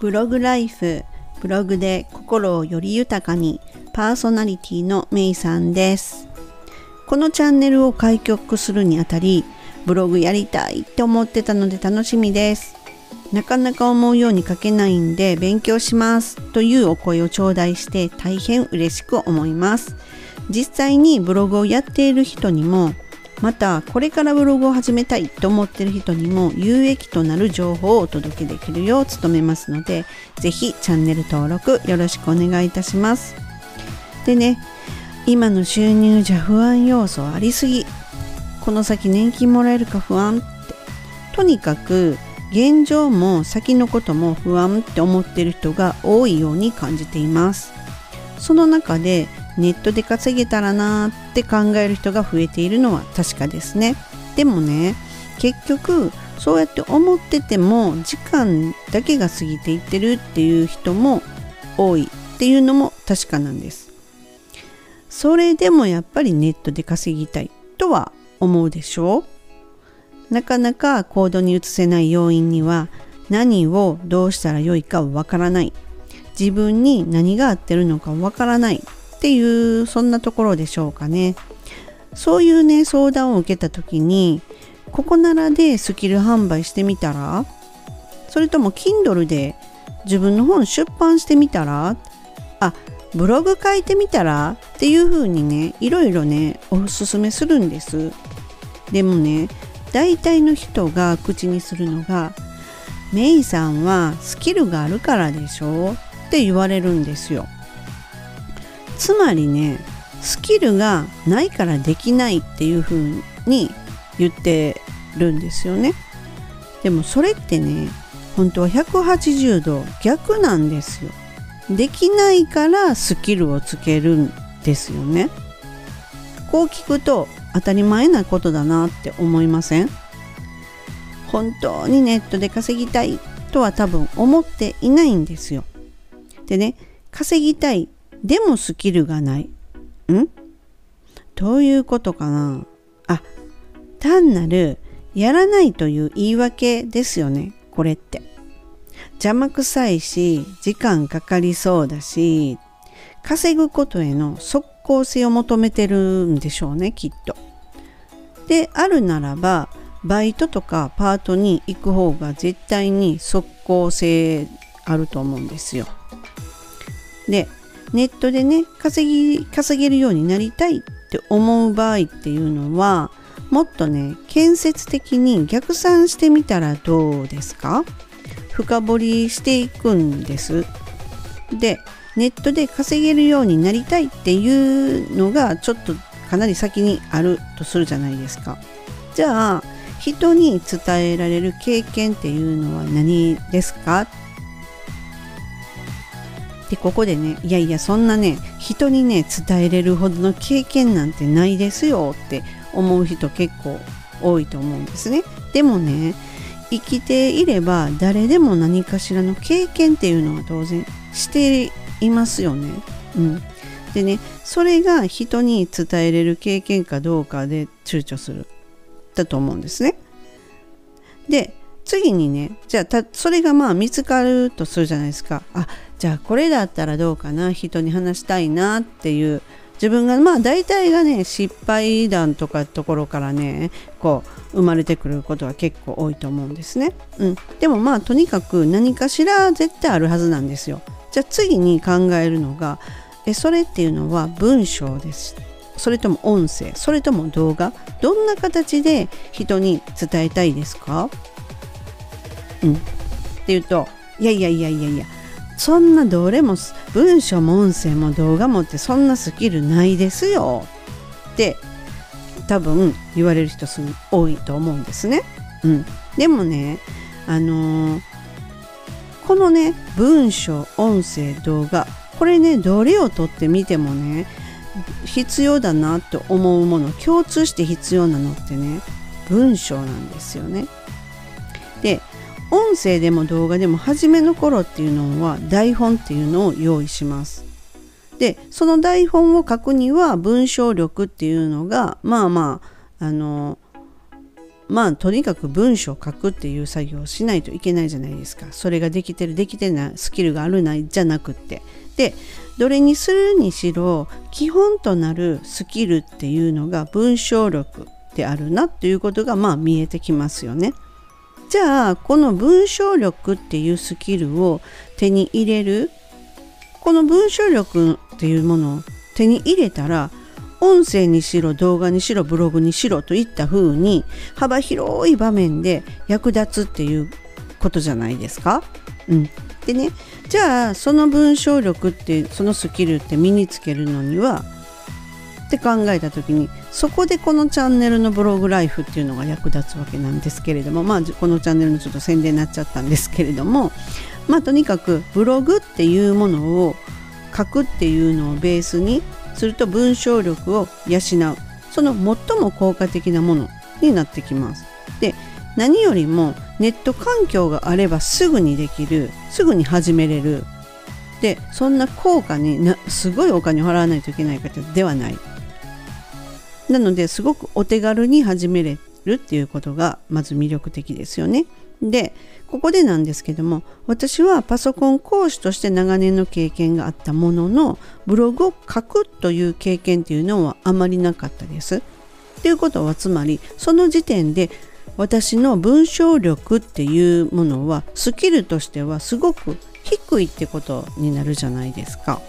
ブログライフブログで心をより豊かにパーソナリティのメイさんです。このチャンネルを開局するにあたりブログやりたいって思ってたので楽しみです。なかなか思うように書けないんで勉強しますというお声を頂戴して大変嬉しく思います。実際にブログをやっている人にもまたこれからブログを始めたいと思っている人にも有益となる情報をお届けできるよう努めますので是非チャンネル登録よろしくお願いいたします。でね今の収入じゃ不安要素ありすぎ。この先年金もらえるか不安って。とにかく現状も先のことも不安って思ってる人が多いように感じています。その中でネットで稼げたらなーって考える人が増えているのは確かですね。でもね結局そうやって思ってても時間だけが過ぎていってるっていう人も多いっていうのも確かなんです。それでもやっぱりネットで稼ぎたいとは思うでしょう。なかなか行動に移せない要因には何をどうしたらよいかわからない。自分に何が合ってるのかわからない。っていうそんなところでしょうかね。そういうね相談を受けた時にここならでスキル販売してみたらそれとも Kindle で自分の本出版してみたらあブログ書いてみたらっていう風にねいろいろねおすすめするんです。でもね大体の人が口にするのがメイさんはスキルがあるからでしょって言われるんですよ。つまりねスキルがないからできないっていう風に言ってるんですよね。でもそれってね本当は180度逆なんですよ。できないからスキルをつけるんですよね。こう聞くと当たり前なことだなって思いません？本当にネットで稼ぎたいとは多分思っていないんですよ。でね稼ぎたいでもスキルがない。ん？どういうことかなあ、単なるやらないという言い訳ですよね、これって。邪魔くさいし、時間かかりそうだし、稼ぐことへの即効性を求めてるんでしょうね、きっと。で、あるならば、バイトとかパートに行く方が絶対に即効性あると思うんですよ。で、ネットでね稼ぎ稼げるようになりたいって思う場合っていうのはもっとね建設的に逆算してみたらどうですか？深掘りしていくんです。でネットで稼げるようになりたいっていうのがちょっとかなり先にあるとするじゃないですか。じゃあ人に伝えられる経験っていうのは何ですか？でここでねいやいやそんなね人にね伝えれるほどの経験なんてないですよって思う人結構多いと思うんですね。でもね生きていれば誰でも何かしらの経験っていうのは当然していますよね。うん。でねそれが人に伝えれる経験かどうかで躊躇する。だと思うんですね。で次にねじゃあそれがまあ見つかるとするじゃないですか。あじゃあこれだったらどうかな人に話したいなっていう。自分がまあ大体がね失敗談とかところからねこう生まれてくることは結構多いと思うんですね、うん、でもまあとにかく何かしら絶対あるはずなんですよ。じゃあ次に考えるのがえそれっていうのは文章です。それとも音声。それとも動画。どんな形で人に伝えたいですか？うんっていうといやいやいやいやいやそんなどれも文章も音声も動画もってそんなスキルないですよって多分言われる人す多いと思うんですね。うん、でもねあのー、このね文章音声動画これねどれをとってみてもね必要だなと思うもの共通して必要なのってね文章なんですよね。で音声でも動画でも初めの頃っていうのは台本っていうのを用意します。でその台本を書くには文章力っていうのがまあまああのまあとにかく文章を書くっていう作業をしないといけないじゃないですかそれができてるできてないスキルがあるないじゃなくってでどれにするにしろ基本となるスキルっていうのが文章力であるなっていうことがまあ見えてきますよね。じゃあこの文章力っていうスキルを手に入れるこの文章力っていうものを手に入れたら音声にしろ動画にしろブログにしろといった風に幅広い場面で役立つっていうことじゃないですか？うん、でねじゃあその文章力ってそのスキルって身につけるのにはって考えた時にそこでこのチャンネルのブログライフっていうのが役立つわけなんですけれどもまあこのチャンネルのちょっと宣伝になっちゃったんですけれどもまあとにかくブログっていうものを書くっていうのをベースにすると文章力を養う。その最も効果的なものになってきます。で何よりもネット環境があればすぐにできるすぐに始めれる。でそんな効果になすごいお金を払わないといけないかではない。なのですごくお手軽に始めれるっていうことがまず魅力的ですよね。でここでなんですけども私はパソコン講師として長年の経験があったもののブログを書くという経験っていうのはあまりなかったです。ということはつまりその時点で私の文章力っていうものはスキルとしてはすごく低いってことになるじゃないですか。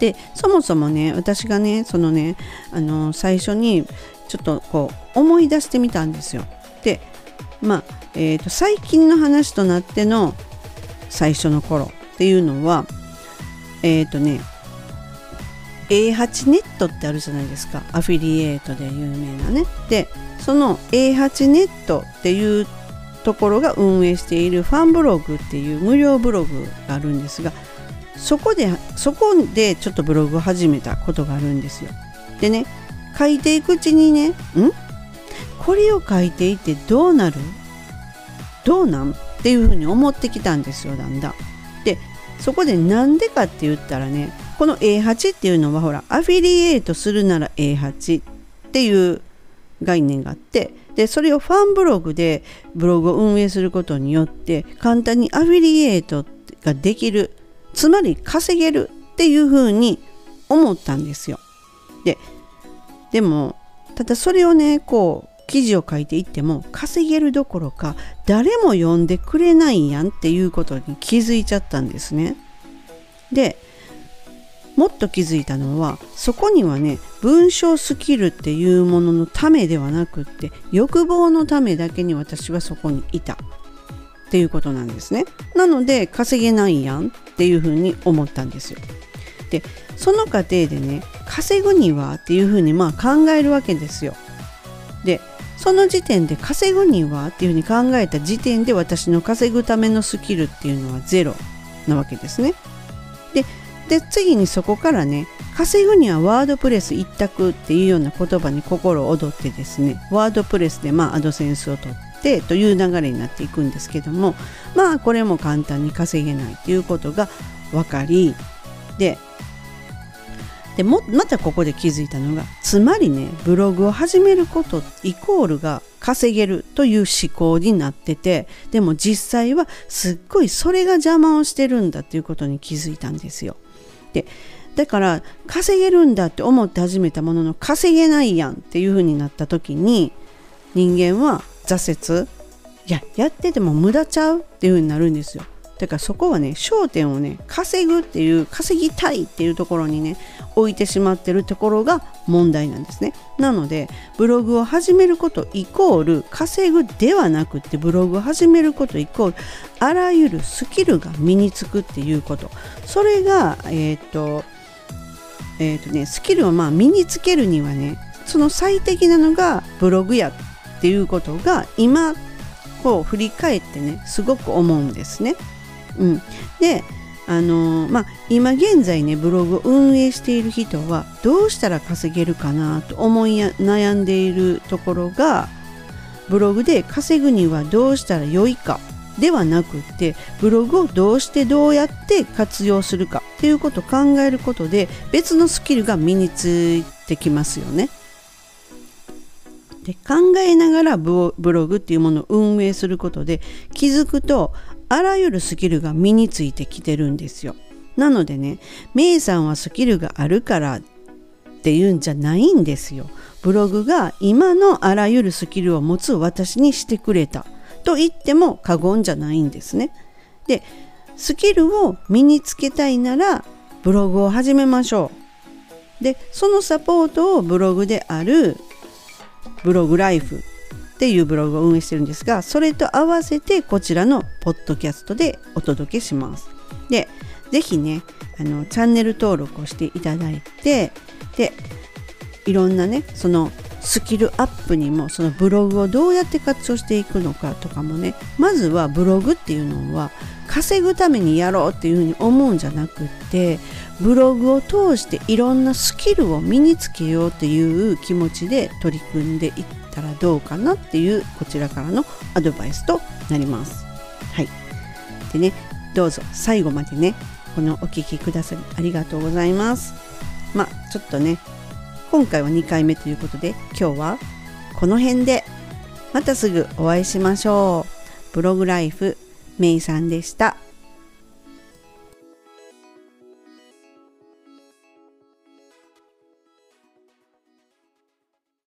でそもそもね私がねそのねあの最初にちょっとこう思い出してみたんですよ。でまあ、えーと、最近の話となっての最初の頃っていうのはえっ、ー、とね A8 ネットってあるじゃないですかアフィリエイトで有名なねでその A8 ネットっていうところが運営しているファンブログっていう無料ブログがあるんですがそこでそこでちょっとブログを始めたことがあるんですよ。でね書いていくうちにねん？これを書いていてどうなる？どうなん？っていうふうに思ってきたんですよだんだん。でそこでなんでかって言ったらねこの A8 っていうのはほらアフィリエイトするなら A8 っていう概念があってでそれをファンブログでブログを運営することによって簡単にアフィリエイトができるつまり稼げるっていうふうに思ったんですよ。ででもただそれをねこう記事を書いていっても稼げるどころか誰も読んでくれないやんっていうことに気づいちゃったんですね。でもっと気づいたのはそこにはね文章スキルっていうもののためではなくって欲望のためだけに私はそこにいたっていうことなんですね。なので稼げないやんっていうふうに思ったんですよ。でその過程でね稼ぐにはっていうふうにまあ考えるわけですよ。でその時点で稼ぐにはっていうふうに考えた時点で私の稼ぐためのスキルっていうのはゼロなわけですね。でで次にそこからね稼ぐにはワードプレス一択っていうような言葉に心躍ってですねワードプレスでまあアドセンスを取ってという流れになっていくんですけどもまあこれも簡単に稼げないということが分かりででもまたここで気づいたのがつまりねブログを始めることイコールが稼げるという思考になっててでも実際はすっごいそれが邪魔をしてるんだっていうことに気づいたんですよ。でだから稼げるんだって思って始めたものの稼げないやんっていう風になった時に人間は挫折？いややってても無駄ちゃうっていう風になるんですよ。だからそこはね焦点をね稼ぐっていう稼ぎたいっていうところにね置いてしまってるところが問題なんですね。なのでブログを始めることイコール稼ぐではなくってブログを始めることイコールあらゆるスキルが身につくっていうこと。それがえっ、とえっ、とねスキルをまあ身につけるにはねその最適なのがブログやっていうことが今こう振り返ってねすごく思うんですね。うん、であのー、まあ、今現在ねブログを運営している人はどうしたら稼げるかなと思い悩んでいるところがブログで稼ぐにはどうしたらよいかではなくってブログをどうしてどうやって活用するかっていうことを考えることで別のスキルが身についてきますよね。で考えながらブログっていうものを運営することで気づくとあらゆるスキルが身についてきてるんですよ。なのでね、メイさんはスキルがあるからっていうんじゃないんですよ。ブログが今のあらゆるスキルを持つ私にしてくれたと言っても過言じゃないんですね。で、スキルを身につけたいならブログを始めましょう。で、そのサポートをブログであるブログライフっていうブログを運営してるんですが、それと合わせてこちらのポッドキャストでお届けします。で、是非ね、あのチャンネル登録をしていただいて、で、いろんなね、そのスキルアップにもそのブログをどうやって活用していくのかとかもねまずはブログっていうのは稼ぐためにやろうっていうふうに思うんじゃなくってブログを通していろんなスキルを身につけようっていう気持ちで取り組んでいったらどうかなっていうこちらからのアドバイスとなります。はい、でねどうぞ最後までねこのお聴きくださりありがとうございます。まあちょっとね今回は2回目ということで今日はこの辺でまたすぐお会いしましょう。ブログライフメイさんでした。